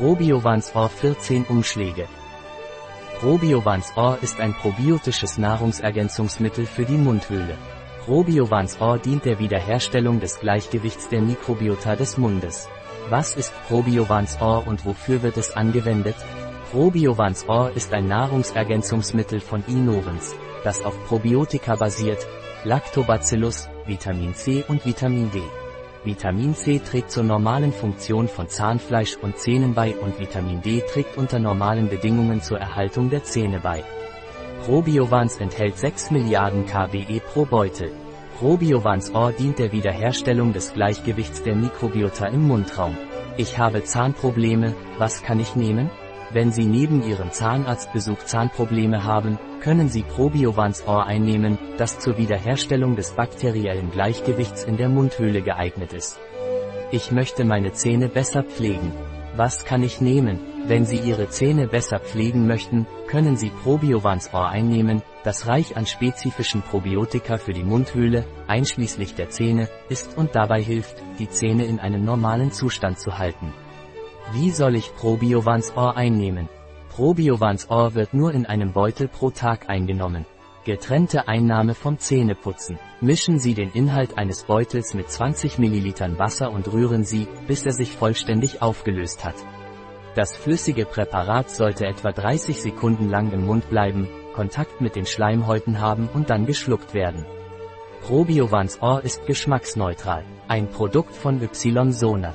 Probiovans Or 14 Umschläge. Probiovans Or ist ein probiotisches Nahrungsergänzungsmittel für die Mundhöhle. Probiovans Or dient der Wiederherstellung des Gleichgewichts der Mikrobiota des Mundes. Was ist Probiovans Or und wofür wird es angewendet? Probiovans Or ist ein Nahrungsergänzungsmittel von Inovens, das auf Probiotika basiert, Lactobacillus, Vitamin C und Vitamin D. Vitamin C trägt zur normalen Funktion von Zahnfleisch und Zähnen bei und Vitamin D trägt unter normalen Bedingungen zur Erhaltung der Zähne bei. Probiovans enthält 6 Milliarden kBe pro Beutel. Probiovans Ohr dient der Wiederherstellung des Gleichgewichts der Mikrobiota im Mundraum. Ich habe Zahnprobleme, was kann ich nehmen? Wenn Sie neben Ihrem Zahnarztbesuch Zahnprobleme haben, können Sie Probiovans Ohr einnehmen, das zur Wiederherstellung des bakteriellen Gleichgewichts in der Mundhöhle geeignet ist. Ich möchte meine Zähne besser pflegen. Was kann ich nehmen? Wenn Sie Ihre Zähne besser pflegen möchten, können Sie Probiovans Ohr einnehmen, das reich an spezifischen Probiotika für die Mundhöhle, einschließlich der Zähne, ist und dabei hilft, die Zähne in einem normalen Zustand zu halten. Wie soll ich Probiovans Ohr einnehmen? Probiovans Ohr wird nur in einem Beutel pro Tag eingenommen. Getrennte Einnahme vom Zähneputzen. Mischen Sie den Inhalt eines Beutels mit 20 ml Wasser und rühren Sie, bis er sich vollständig aufgelöst hat. Das flüssige Präparat sollte etwa 30 Sekunden lang im Mund bleiben, Kontakt mit den Schleimhäuten haben und dann geschluckt werden. Probiovans Ohr ist geschmacksneutral. Ein Produkt von Ysonat.